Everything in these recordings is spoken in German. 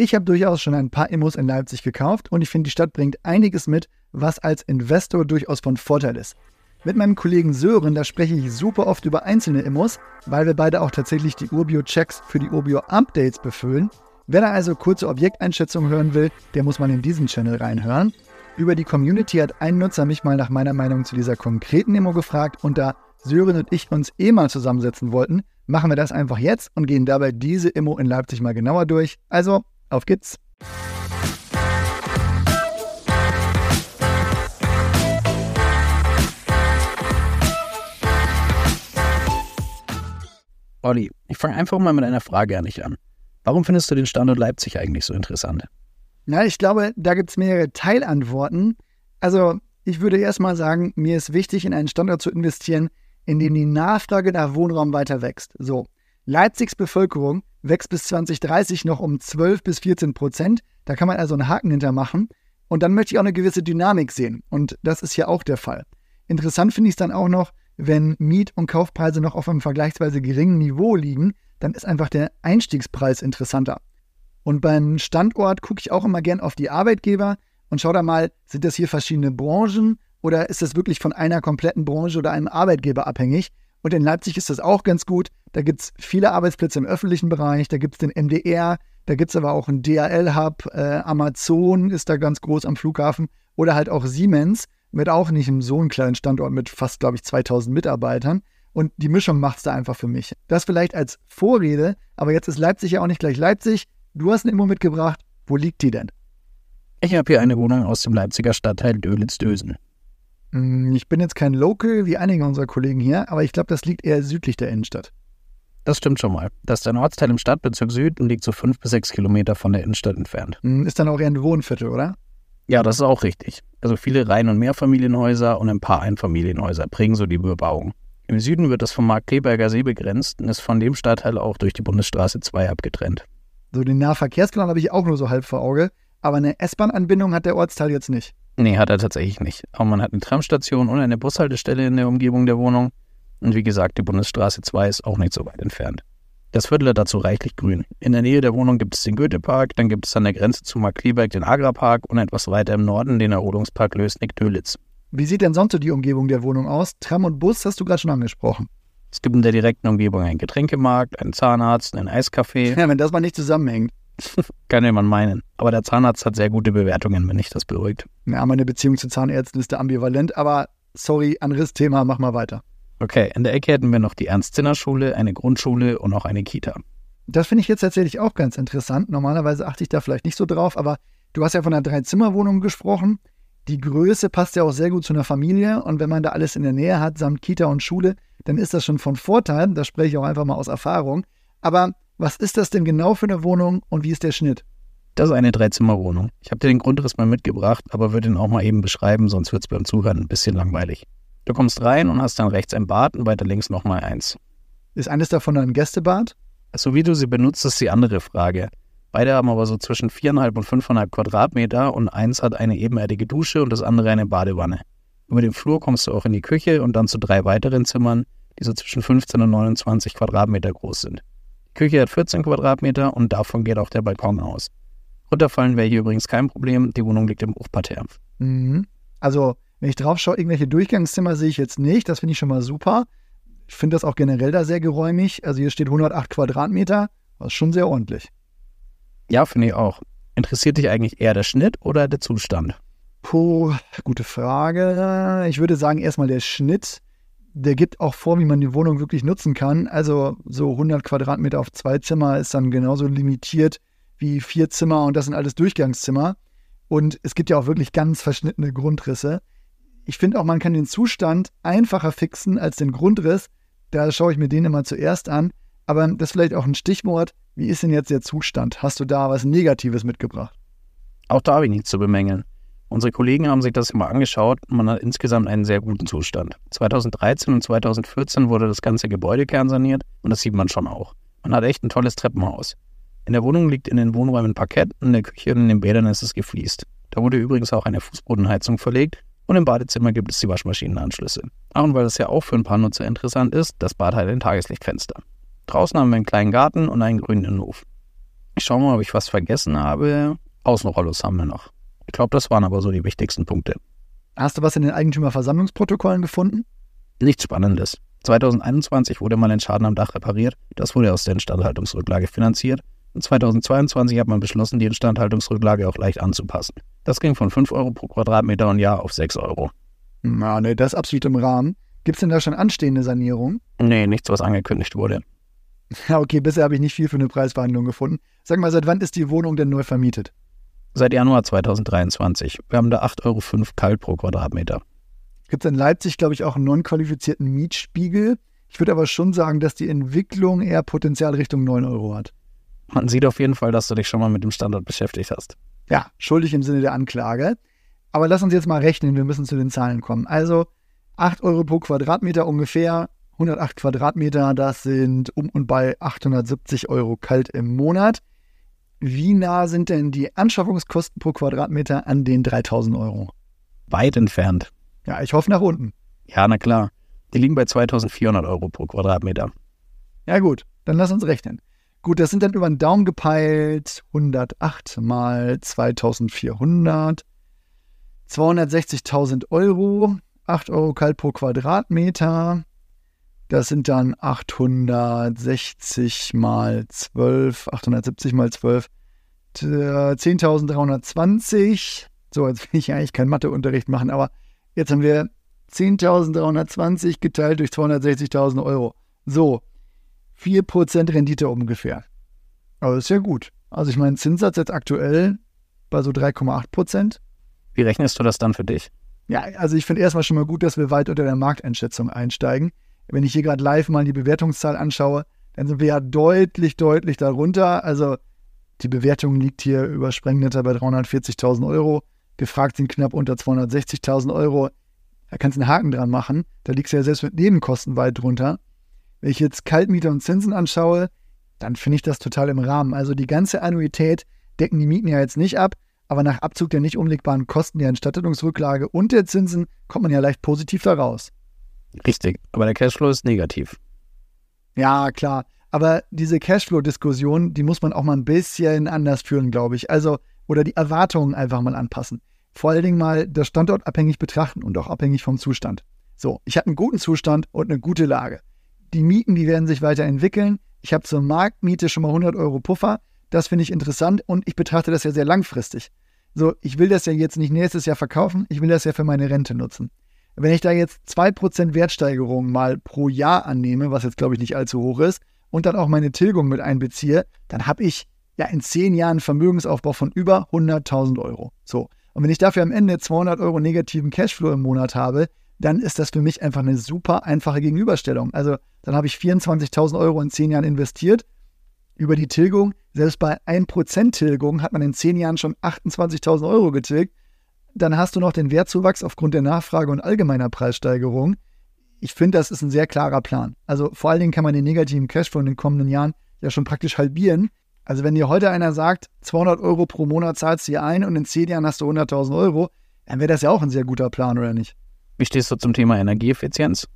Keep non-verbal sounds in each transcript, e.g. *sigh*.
Ich habe durchaus schon ein paar Immos in Leipzig gekauft und ich finde, die Stadt bringt einiges mit, was als Investor durchaus von Vorteil ist. Mit meinem Kollegen Sören, da spreche ich super oft über einzelne Immos, weil wir beide auch tatsächlich die Urbio-Checks für die Urbio-Updates befüllen. Wer da also kurze Objekteinschätzungen hören will, der muss mal in diesen Channel reinhören. Über die Community hat ein Nutzer mich mal nach meiner Meinung zu dieser konkreten Immo gefragt und da Sören und ich uns eh mal zusammensetzen wollten, machen wir das einfach jetzt und gehen dabei diese Immo in Leipzig mal genauer durch. Also, auf geht's! Olli, ich fange einfach mal mit einer Frage an dich an. Warum findest du den Standort Leipzig eigentlich so interessant? Na, ich glaube, da gibt es mehrere Teilantworten. Also, ich würde erstmal sagen, mir ist wichtig, in einen Standort zu investieren, in dem die Nachfrage nach Wohnraum weiter wächst. So, Leipzigs Bevölkerung wächst bis 2030 noch um 12 bis 14 Prozent. Da kann man also einen Haken hintermachen. Und dann möchte ich auch eine gewisse Dynamik sehen. Und das ist hier auch der Fall. Interessant finde ich es dann auch noch, wenn Miet- und Kaufpreise noch auf einem vergleichsweise geringen Niveau liegen, dann ist einfach der Einstiegspreis interessanter. Und beim Standort gucke ich auch immer gern auf die Arbeitgeber und schaue da mal, sind das hier verschiedene Branchen oder ist das wirklich von einer kompletten Branche oder einem Arbeitgeber abhängig? Und in Leipzig ist das auch ganz gut. Da gibt es viele Arbeitsplätze im öffentlichen Bereich, da gibt es den MDR, da gibt es aber auch einen DHL-Hub, äh, Amazon ist da ganz groß am Flughafen oder halt auch Siemens mit auch nicht einem so einen kleinen Standort mit fast, glaube ich, 2000 Mitarbeitern. Und die Mischung macht es da einfach für mich. Das vielleicht als Vorrede, aber jetzt ist Leipzig ja auch nicht gleich Leipzig. Du hast eine Immo mitgebracht. Wo liegt die denn? Ich habe hier eine Wohnung aus dem Leipziger Stadtteil Dölitz-Dösen. Hm, ich bin jetzt kein Local wie einige unserer Kollegen hier, aber ich glaube, das liegt eher südlich der Innenstadt. Das stimmt schon mal. Das ist ein Ortsteil im Stadtbezirk Süd und liegt so fünf bis sechs Kilometer von der Innenstadt entfernt. Hm, ist dann auch eher ein Wohnviertel, oder? Ja, das ist auch richtig. Also viele Reihen- und Mehrfamilienhäuser und ein paar Einfamilienhäuser prägen so die Bebauung. Im Süden wird das vom Markt Kleberger See begrenzt und ist von dem Stadtteil auch durch die Bundesstraße 2 abgetrennt. So den Nahverkehrsplan habe ich auch nur so halb vor Auge, aber eine S-Bahn-Anbindung hat der Ortsteil jetzt nicht. Nee, hat er tatsächlich nicht. Aber man hat eine Tramstation und eine Bushaltestelle in der Umgebung der Wohnung. Und wie gesagt, die Bundesstraße 2 ist auch nicht so weit entfernt. Das Viertel hat dazu reichlich grün. In der Nähe der Wohnung gibt es den Goethepark, dann gibt es an der Grenze zu Markleberg den Agrarpark und etwas weiter im Norden den Erholungspark Lösnig-Dölitz. Wie sieht denn sonst so die Umgebung der Wohnung aus? Tram und Bus hast du gerade schon angesprochen. Es gibt in der direkten Umgebung einen Getränkemarkt, einen Zahnarzt, ein Eiscafé. Ja, wenn das mal nicht zusammenhängt. *laughs* Kann jemand meinen. Aber der Zahnarzt hat sehr gute Bewertungen, wenn dich das beruhigt. Ja, meine Beziehung zu Zahnärzten ist da ambivalent, aber sorry, anderes Thema, mach mal weiter. Okay, in der Ecke hätten wir noch die Ernst-Zinner-Schule, eine Grundschule und auch eine Kita. Das finde ich jetzt tatsächlich auch ganz interessant. Normalerweise achte ich da vielleicht nicht so drauf, aber du hast ja von einer Dreizimmerwohnung gesprochen. Die Größe passt ja auch sehr gut zu einer Familie und wenn man da alles in der Nähe hat, samt Kita und Schule, dann ist das schon von Vorteil. Da spreche ich auch einfach mal aus Erfahrung. Aber was ist das denn genau für eine Wohnung und wie ist der Schnitt? Das ist eine Dreizimmerwohnung. Ich habe dir den Grundriss mal mitgebracht, aber würde ihn auch mal eben beschreiben, sonst wird es beim Zuhören ein bisschen langweilig. Du kommst rein und hast dann rechts ein Bad und weiter links nochmal eins. Ist eines davon ein Gästebad? So wie du sie benutzt, ist die andere Frage. Beide haben aber so zwischen 4,5 und 5,5 Quadratmeter und eins hat eine ebenerdige Dusche und das andere eine Badewanne. Über den Flur kommst du auch in die Küche und dann zu drei weiteren Zimmern, die so zwischen 15 und 29 Quadratmeter groß sind. Küche hat 14 Quadratmeter und davon geht auch der Balkon aus. Runterfallen wäre hier übrigens kein Problem, die Wohnung liegt im Hochparterre. Mhm. Also, wenn ich drauf schaue, irgendwelche Durchgangszimmer sehe ich jetzt nicht, das finde ich schon mal super. Ich finde das auch generell da sehr geräumig. Also hier steht 108 Quadratmeter, das ist schon sehr ordentlich. Ja, finde ich auch. Interessiert dich eigentlich eher der Schnitt oder der Zustand? Puh, gute Frage. Ich würde sagen, erstmal der Schnitt. Der gibt auch vor, wie man die Wohnung wirklich nutzen kann. Also so 100 Quadratmeter auf zwei Zimmer ist dann genauso limitiert wie vier Zimmer und das sind alles Durchgangszimmer. Und es gibt ja auch wirklich ganz verschnittene Grundrisse. Ich finde auch, man kann den Zustand einfacher fixen als den Grundriss. Da schaue ich mir den immer zuerst an. Aber das ist vielleicht auch ein Stichwort. Wie ist denn jetzt der Zustand? Hast du da was Negatives mitgebracht? Auch da habe ich nichts zu bemängeln. Unsere Kollegen haben sich das mal angeschaut und man hat insgesamt einen sehr guten Zustand. 2013 und 2014 wurde das ganze Gebäude kernsaniert und das sieht man schon auch. Man hat echt ein tolles Treppenhaus. In der Wohnung liegt in den Wohnräumen Parkett, in der Küche und in den Bädern ist es gefliest. Da wurde übrigens auch eine Fußbodenheizung verlegt und im Badezimmer gibt es die Waschmaschinenanschlüsse. Ach, und weil das ja auch für ein paar Nutzer interessant ist, das Bad hat ein Tageslichtfenster. Draußen haben wir einen kleinen Garten und einen grünen Hof. Ich schaue mal, ob ich was vergessen habe. Außenrollos haben wir noch. Ich glaube, das waren aber so die wichtigsten Punkte. Hast du was in den Eigentümerversammlungsprotokollen gefunden? Nichts Spannendes. 2021 wurde mal ein Schaden am Dach repariert. Das wurde aus der Instandhaltungsrücklage finanziert. Und 2022 hat man beschlossen, die Instandhaltungsrücklage auch leicht anzupassen. Das ging von 5 Euro pro Quadratmeter und Jahr auf 6 Euro. Na, ne, das ist absolut im Rahmen. Gibt es denn da schon anstehende Sanierung? Nee, nichts, was angekündigt wurde. *laughs* Ja, okay, bisher habe ich nicht viel für eine Preisverhandlung gefunden. Sag mal, seit wann ist die Wohnung denn neu vermietet? Seit Januar 2023. Wir haben da 8,05 Euro kalt pro Quadratmeter. Gibt es in Leipzig, glaube ich, auch einen non-qualifizierten Mietspiegel. Ich würde aber schon sagen, dass die Entwicklung eher Potenzial Richtung 9 Euro hat. Man sieht auf jeden Fall, dass du dich schon mal mit dem Standort beschäftigt hast. Ja, schuldig im Sinne der Anklage. Aber lass uns jetzt mal rechnen, wir müssen zu den Zahlen kommen. Also 8 Euro pro Quadratmeter ungefähr, 108 Quadratmeter, das sind um und bei 870 Euro kalt im Monat. Wie nah sind denn die Anschaffungskosten pro Quadratmeter an den 3000 Euro? Weit entfernt. Ja, ich hoffe nach unten. Ja, na klar. Die liegen bei 2400 Euro pro Quadratmeter. Ja, gut, dann lass uns rechnen. Gut, das sind dann über den Daumen gepeilt 108 mal 2400, 260.000 Euro, 8 Euro kalt pro Quadratmeter. Das sind dann 860 mal 12, 870 mal 12, 10.320. So, jetzt will ich eigentlich keinen Matheunterricht machen, aber jetzt haben wir 10.320 geteilt durch 260.000 Euro. So, 4% Rendite ungefähr. Aber das ist ja gut. Also ich meine, Zinssatz jetzt aktuell bei so 3,8%. Wie rechnest du das dann für dich? Ja, also ich finde erstmal schon mal gut, dass wir weit unter der Markteinschätzung einsteigen. Wenn ich hier gerade live mal die Bewertungszahl anschaue, dann sind wir ja deutlich, deutlich darunter. Also die Bewertung liegt hier übersprengend bei 340.000 Euro. Gefragt sind knapp unter 260.000 Euro. Da kannst du einen Haken dran machen. Da liegst du ja selbst mit Nebenkosten weit drunter. Wenn ich jetzt Kaltmiete und Zinsen anschaue, dann finde ich das total im Rahmen. Also die ganze Annuität decken die Mieten ja jetzt nicht ab, aber nach Abzug der nicht umlegbaren Kosten der Instandhaltungsrücklage und der Zinsen kommt man ja leicht positiv da raus. Richtig, aber der Cashflow ist negativ. Ja, klar. Aber diese Cashflow-Diskussion, die muss man auch mal ein bisschen anders führen, glaube ich. Also, oder die Erwartungen einfach mal anpassen. Vor allen Dingen mal das Standort abhängig betrachten und auch abhängig vom Zustand. So, ich habe einen guten Zustand und eine gute Lage die Mieten, die werden sich weiterentwickeln. Ich habe zur Marktmiete schon mal 100 Euro Puffer. Das finde ich interessant und ich betrachte das ja sehr langfristig. So, ich will das ja jetzt nicht nächstes Jahr verkaufen, ich will das ja für meine Rente nutzen. Wenn ich da jetzt 2% Wertsteigerung mal pro Jahr annehme, was jetzt glaube ich nicht allzu hoch ist, und dann auch meine Tilgung mit einbeziehe, dann habe ich ja in 10 Jahren Vermögensaufbau von über 100.000 Euro. So. Und wenn ich dafür am Ende 200 Euro negativen Cashflow im Monat habe, dann ist das für mich einfach eine super einfache Gegenüberstellung. Also dann habe ich 24.000 Euro in 10 Jahren investiert über die Tilgung. Selbst bei 1% Tilgung hat man in 10 Jahren schon 28.000 Euro getilgt. Dann hast du noch den Wertzuwachs aufgrund der Nachfrage und allgemeiner Preissteigerung. Ich finde, das ist ein sehr klarer Plan. Also vor allen Dingen kann man den negativen Cashflow in den kommenden Jahren ja schon praktisch halbieren. Also wenn dir heute einer sagt, 200 Euro pro Monat zahlst du hier ein und in 10 Jahren hast du 100.000 Euro, dann wäre das ja auch ein sehr guter Plan, oder nicht? Wie stehst du zum Thema Energieeffizienz?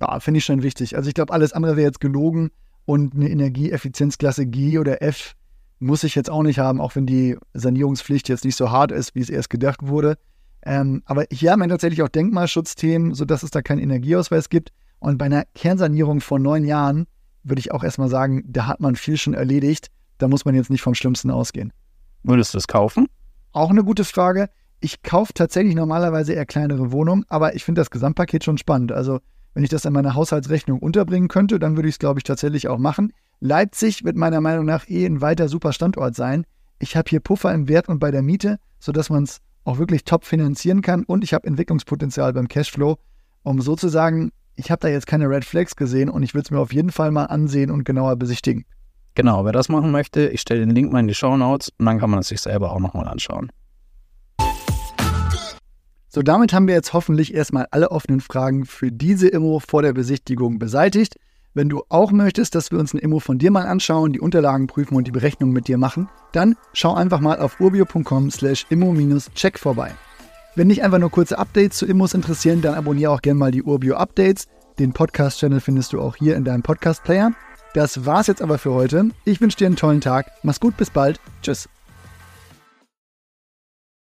Ja, finde ich schon wichtig. Also ich glaube, alles andere wäre jetzt gelogen und eine Energieeffizienzklasse G oder F muss ich jetzt auch nicht haben, auch wenn die Sanierungspflicht jetzt nicht so hart ist, wie es erst gedacht wurde. Ähm, aber hier haben wir tatsächlich auch Denkmalschutzthemen, sodass es da keinen Energieausweis gibt. Und bei einer Kernsanierung vor neun Jahren würde ich auch erstmal sagen, da hat man viel schon erledigt. Da muss man jetzt nicht vom Schlimmsten ausgehen. Würdest du es kaufen? Auch eine gute Frage. Ich kaufe tatsächlich normalerweise eher kleinere Wohnungen, aber ich finde das Gesamtpaket schon spannend. Also, wenn ich das in meiner Haushaltsrechnung unterbringen könnte, dann würde ich es, glaube ich, tatsächlich auch machen. Leipzig wird meiner Meinung nach eh ein weiter super Standort sein. Ich habe hier Puffer im Wert und bei der Miete, sodass man es auch wirklich top finanzieren kann und ich habe Entwicklungspotenzial beim Cashflow, um sozusagen, ich habe da jetzt keine Red Flags gesehen und ich würde es mir auf jeden Fall mal ansehen und genauer besichtigen. Genau, wer das machen möchte, ich stelle den Link mal in die Show Notes und dann kann man es sich selber auch nochmal anschauen. So, damit haben wir jetzt hoffentlich erstmal alle offenen Fragen für diese Immo vor der Besichtigung beseitigt. Wenn du auch möchtest, dass wir uns ein Immo von dir mal anschauen, die Unterlagen prüfen und die Berechnung mit dir machen, dann schau einfach mal auf urbio.com slash immo-check vorbei. Wenn dich einfach nur kurze Updates zu Immos interessieren, dann abonniere auch gerne mal die Urbio Updates. Den Podcast-Channel findest du auch hier in deinem Podcast-Player. Das war's jetzt aber für heute. Ich wünsche dir einen tollen Tag. Mach's gut, bis bald. Tschüss.